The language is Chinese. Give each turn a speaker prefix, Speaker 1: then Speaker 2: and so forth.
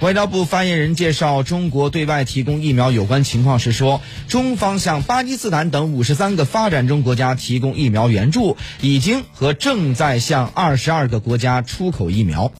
Speaker 1: 外交部发言人介绍中国对外提供疫苗有关情况时说，中方向巴基斯坦等五十三个发展中国家提供疫苗援助，已经和正在向二十二个国家出口疫苗。